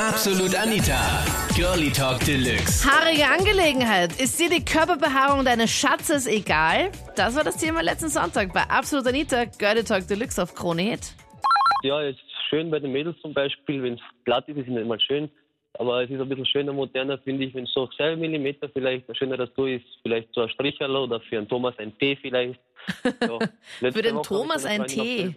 Absolut Anita. Girlie Talk Deluxe. Haarige Angelegenheit. Ist dir die Körperbehaarung deines Schatzes egal? Das war das Thema letzten Sonntag bei Absolut Anita, Girlie Talk Deluxe auf Krone Hit. Ja, ist schön bei den Mädels zum Beispiel, wenn es glatt ist, ist es nicht mal schön. Aber es ist ein bisschen schöner, moderner, finde ich, wenn es so 2 Millimeter vielleicht ein schöner dazu ist, vielleicht so ein Stricherl oder für einen Thomas ein Tee vielleicht. Ja, letzte Für den Woche Thomas ein meine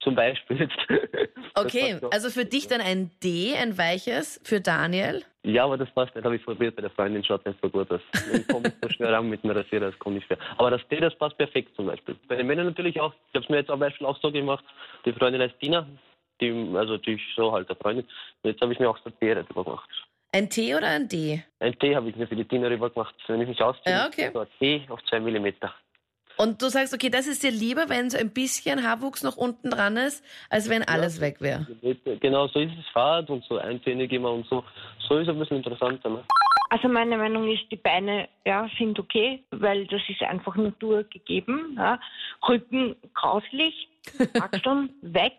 Zum Beispiel jetzt. Okay, also für dich dann ein D, ein weiches, für Daniel. Ja, aber das passt nicht, habe ich probiert bei der Freundin, schaut nicht so gut aus. Ich komme so schnell ran mit dem Rasierer, das kommt nicht schwer. Aber das Tee, das passt perfekt zum Beispiel. Bei den Männern natürlich auch, ich habe es mir jetzt zum Beispiel auch so gemacht, die Freundin heißt Tina, die, also die ist so halt der Freundin. Und jetzt habe ich mir auch so Tee rüber gemacht. Ein T oder ein D? Ein Tee habe ich mir für die Tina rüber gemacht, wenn ich mich ausziehe. Ja, okay. So ein Tee auf zwei Millimeter. Und du sagst, okay, das ist dir lieber, wenn so ein bisschen Haarwuchs noch unten dran ist, als wenn alles weg wäre. Genau, so ist es Fahrt und so eintönig immer und so. So ist es ein bisschen interessanter. Ne? Also meine Meinung ist, die Beine ja, sind okay, weil das ist einfach Natur gegeben. Ja. Rücken grauslich, Achseln weg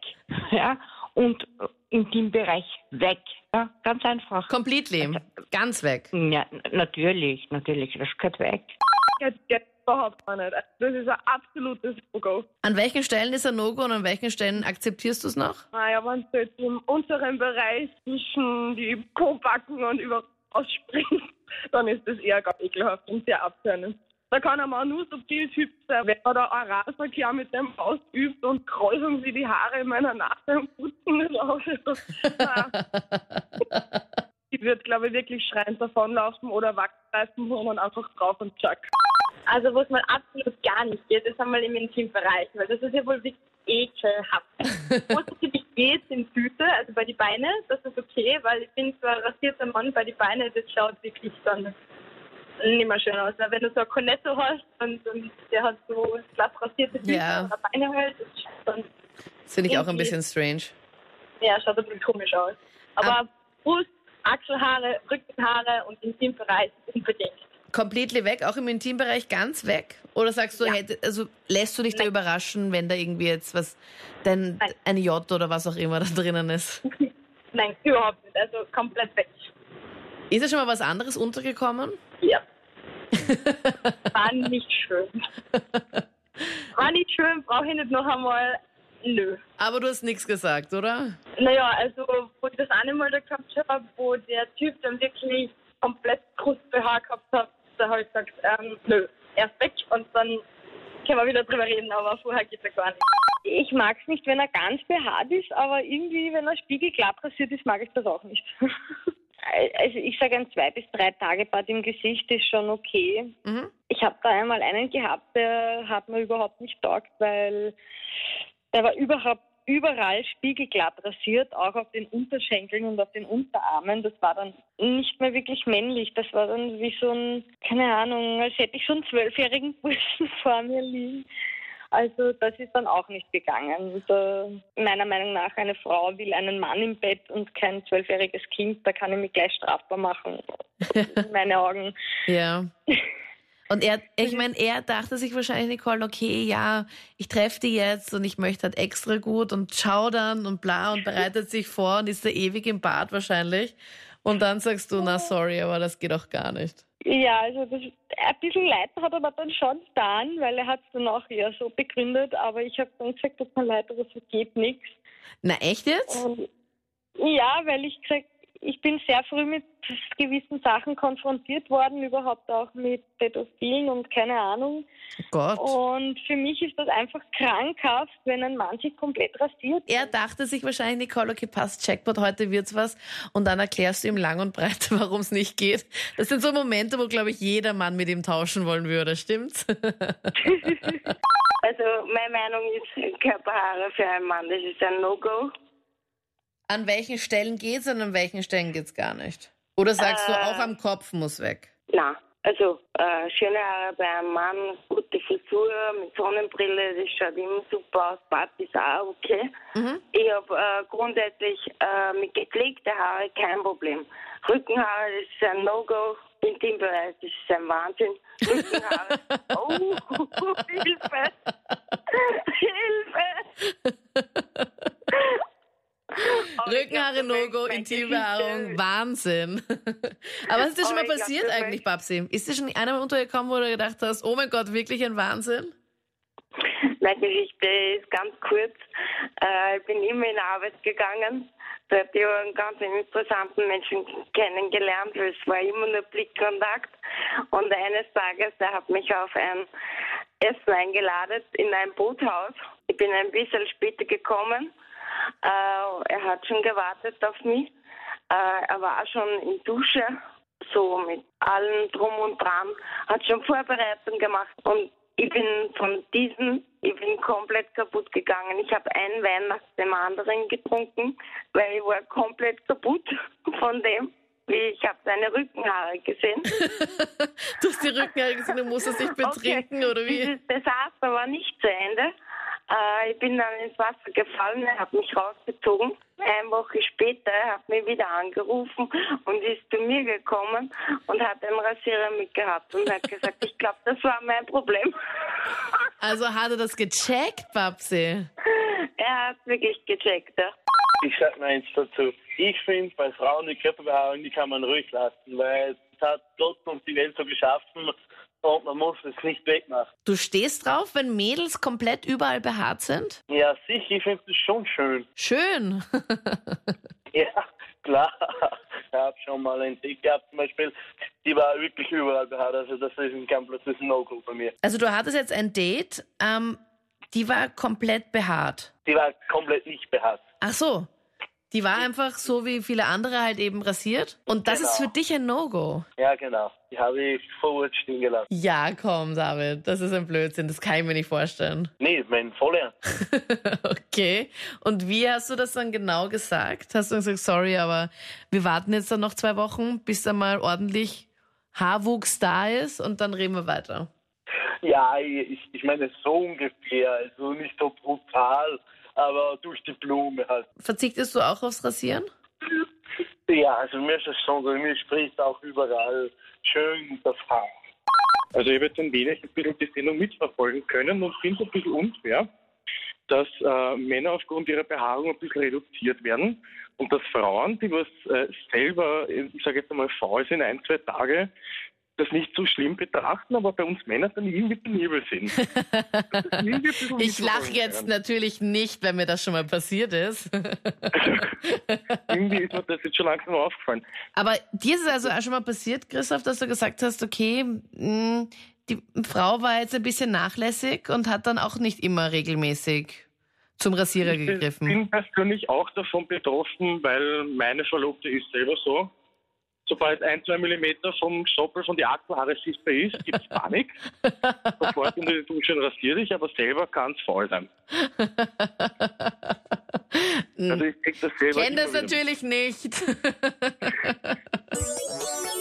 ja, und Intimbereich weg. Ja, ganz einfach. Completely. Ganz weg. Ja, natürlich, natürlich, das gehört weg. geht überhaupt gar nicht. Das ist ein absolutes No-Go. An welchen Stellen ist er No-Go und an welchen Stellen akzeptierst du es noch? Naja, wenn es jetzt im unteren Bereich zwischen die Po-Backen und über ausspringt, dann ist das eher ganz ekelhaft und sehr abtönend. Da kann ein Mann nur subtil Typ sein, wenn er da Oralverkehr mit dem ausübt und kräuseln sie die Haare in meiner Nase und putzen das aus. Wird, glaube ich, wirklich schreiend davonlaufen oder Wachsreifen holen und einfach drauf und zack. Also wo es mal absolut gar nicht geht, ist einmal im Intimbereich, weil das ist ja wohl wirklich ekelhaft. Wo es natürlich geht, sind Füße, also bei die Beine, das ist okay, weil ich finde, so ein rasierter Mann bei die Beine, das schaut wirklich dann nicht mehr schön aus. Weil wenn du so ein Cornetto hast und, und der hat so glatt rasierte Füße Ja. oder Beine halt, das schaut dann, Das finde ich auch ein bisschen strange. ja, schaut ein bisschen komisch aus. Aber Brust, Achselhaare, Rückenhaare und Intimbereich unbedingt. Completely weg, auch im Intimbereich ganz weg? Oder sagst du, hätte, also lässt du dich da überraschen, wenn da irgendwie jetzt was, denn Nein. ein J oder was auch immer da drinnen ist? Nein, überhaupt nicht. Also komplett weg. Ist da schon mal was anderes untergekommen? Ja. War nicht schön. War nicht schön, brauche ich nicht noch einmal. Nö. Aber du hast nichts gesagt, oder? Naja, also wo ich das eine Mal da gehabt habe, wo der Typ dann wirklich komplett Krustbehaar gehabt hat, da habe ich gesagt, ähm, nö, erst weg und dann können wir wieder drüber reden, aber vorher geht er gar nicht. Ich mag es nicht, wenn er ganz behaart ist, aber irgendwie, wenn er spiegelglatt rasiert ist, mag ich das auch nicht. Also ich sage, ein zwei bis drei Tage Bad im Gesicht ist schon okay. Mhm. Ich habe da einmal einen gehabt, der hat mir überhaupt nicht taugt, weil der war überhaupt überall spiegelglatt rasiert, auch auf den Unterschenkeln und auf den Unterarmen. Das war dann nicht mehr wirklich männlich. Das war dann wie so ein, keine Ahnung, als hätte ich so einen zwölfjährigen Burschen vor mir liegen. Also das ist dann auch nicht gegangen. Und, äh, meiner Meinung nach, eine Frau will einen Mann im Bett und kein zwölfjähriges Kind, da kann ich mich gleich strafbar machen. In meinen Augen. Ja. Und er, ich meine, er dachte sich wahrscheinlich, Nicole, okay, ja, ich treffe die jetzt und ich möchte halt extra gut und schau dann und bla und bereitet sich vor und ist da ewig im Bad wahrscheinlich. Und dann sagst du, na sorry, aber das geht auch gar nicht. Ja, also das, ein bisschen leid hat er mir dann schon getan, weil er hat es dann auch eher so begründet, aber ich habe dann gesagt, tut mir leid, aber so geht nichts. Na echt jetzt? Und ja, weil ich gesagt, ich bin sehr früh mit gewissen Sachen konfrontiert worden, überhaupt auch mit Pädophilen und keine Ahnung. Oh Gott. Und für mich ist das einfach krankhaft, wenn ein Mann sich komplett rasiert. Er dachte sich wahrscheinlich, Nicole, okay, passt, Jackpot, heute wird's was. Und dann erklärst du ihm lang und breit, warum es nicht geht. Das sind so Momente, wo, glaube ich, jeder Mann mit ihm tauschen wollen würde, stimmt's? Also meine Meinung ist, Körperhaare für einen Mann, das ist ein No-Go. An welchen Stellen geht's und an welchen Stellen geht's gar nicht? Oder sagst du, Äh. auch am Kopf muss weg? Na, also äh, schöne Haare bei einem Mann, gute Frisur mit Sonnenbrille, das schaut immer super aus. Bart ist auch okay. Mhm. Ich habe äh, grundsätzlich äh, mit gepflegten Haare kein Problem. Rückenhaare, das ist ein No-Go. Intimbereich, das ist ein Wahnsinn. Rückenhaare, oh, Hilfe! Hilfe! Rückenhaare glaub, No-Go, Intimbehaarung, Wahnsinn. Aber was ist dir schon mal glaub, passiert das eigentlich, Babsi? Ist dir schon einmal untergekommen, wo du gedacht hast, oh mein Gott, wirklich ein Wahnsinn? Meine Geschichte ist ganz kurz. Äh, ich bin immer in Arbeit gegangen. Da habe ich einen ganz interessanten Menschen kennengelernt, weil es war immer nur Blickkontakt. Und eines Tages, er hat mich auf ein Essen eingeladen in ein Boothaus. Ich bin ein bisschen später gekommen. Äh, er hat schon gewartet auf mich. Äh, er war schon in Dusche, so mit allem drum und dran, hat schon Vorbereitung gemacht und ich bin von diesem, ich bin komplett kaputt gegangen. Ich habe einen Wein nach dem anderen getrunken, weil ich war komplett kaputt von dem. Ich habe seine Rückenhaare gesehen. Du hast die Rückenhaare gesehen, du musstest dich betrinken, oder wie? Dieses Desaster war nicht zu Ende. Äh, ich bin dann ins Wasser gefallen, er hat mich rausgezogen. Eine Woche später hat mich wieder angerufen und ist zu mir gekommen und hat einen Rasierer mitgehabt und hat gesagt, ich glaube, das war mein Problem. Also hat er das gecheckt, Babsi? er hat wirklich gecheckt. Ja. Ich sag mal eins dazu. Ich finde, bei Frauen die Körperbehaarung, die kann man ruhig lassen, weil es hat Gott und die Welt so geschaffen und man muss es nicht wegmachen. Du stehst drauf, wenn Mädels komplett überall behaart sind? Ja, sicher, ich finde es schon schön. Schön. Ja, klar. Ich habe schon mal entdeckt gehabt, zum Beispiel, die war wirklich überall behaart. Also das ist ein komplettes No-Go bei mir. Also du hattest jetzt ein Date, ähm, die war komplett behaart. Die war komplett nicht behaart. Ach so. Die war einfach so wie viele andere halt eben rasiert. Und das ist für Genau. dich ein No-Go. Ja, genau. Die habe ich vorwärts stehen gelassen. Ja, komm, David, das ist ein Blödsinn. Das kann ich mir nicht vorstellen. Nee, mein voller. okay. Und wie hast du das dann genau gesagt? Hast du gesagt, sorry, aber wir warten jetzt dann noch zwei Wochen, bis da mal ordentlich Haarwuchs da ist und dann reden wir weiter. Ja, ich, ich meine so ungefähr. Also nicht so brutal, aber durch die Blume halt. Verzichtest du auch aufs Rasieren? Ja, also mir ist es schon so, mir spricht auch überall schön das Haar. Also ich habe jetzt ein wenig ein bisschen die Sendung mitverfolgen können und finde es ein bisschen unfair, dass äh, Männer aufgrund ihrer Behaarung ein bisschen reduziert werden und dass Frauen, die was äh, selber, ich sage jetzt einmal faul sind, ein, zwei Tage, das nicht so schlimm betrachten, aber bei uns Männern dann irgendwie penibel sind. Ich lache jetzt können. natürlich nicht, wenn mir das schon mal passiert ist. Irgendwie ist mir das jetzt schon langsam aufgefallen. Aber dir ist es also auch schon mal passiert, Christoph, dass du gesagt hast, okay, mh, die Frau war jetzt ein bisschen nachlässig und hat dann auch nicht immer regelmäßig zum Rasierer Ich gegriffen. bin persönlich auch davon betroffen, weil meine Verlobte ist selber so. Sobald ein, zwei Millimeter vom Stoppel von die Achselhaare sichtbar ist, gibt es Panik. Sofort in die Dusche und rasiert dich, aber selber kann es faul sein. Also ich krieg das selber Kenn das wieder natürlich nicht.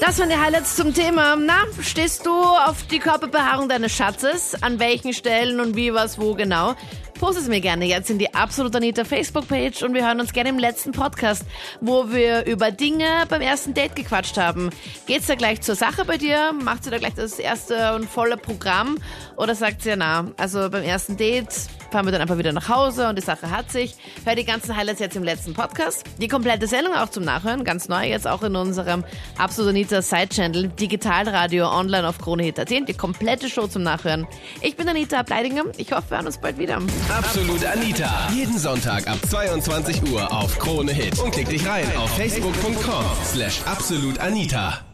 Das waren die Highlights zum Thema. Na, stehst du auf die Körperbehaarung deines Schatzes? An welchen Stellen und wie, was, wo genau? Post es mir gerne jetzt in die Absolut Anita Facebook-Page und wir hören uns gerne im letzten Podcast, wo wir über Dinge beim ersten Date gequatscht haben. Geht's da gleich zur Sache bei dir? Macht sie da gleich das erste und volle Programm? Oder sagt sie, na, also beim ersten Date fahren wir dann einfach wieder nach Hause und die Sache hat sich. Hör die ganzen Highlights jetzt im letzten Podcast. Die komplette Sendung auch zum Nachhören, ganz neu, jetzt auch in unserem Absolut Anita Side-Channel, Digitalradio online auf KroneHit.at. Die komplette Show zum Nachhören. Ich bin Anita Bleidinger. Ich hoffe, wir hören uns bald wieder. Absolut Anita. Jeden Sonntag ab 22 Uhr auf Krone Hit. Und klick dich rein auf facebook.com slash absolutanita.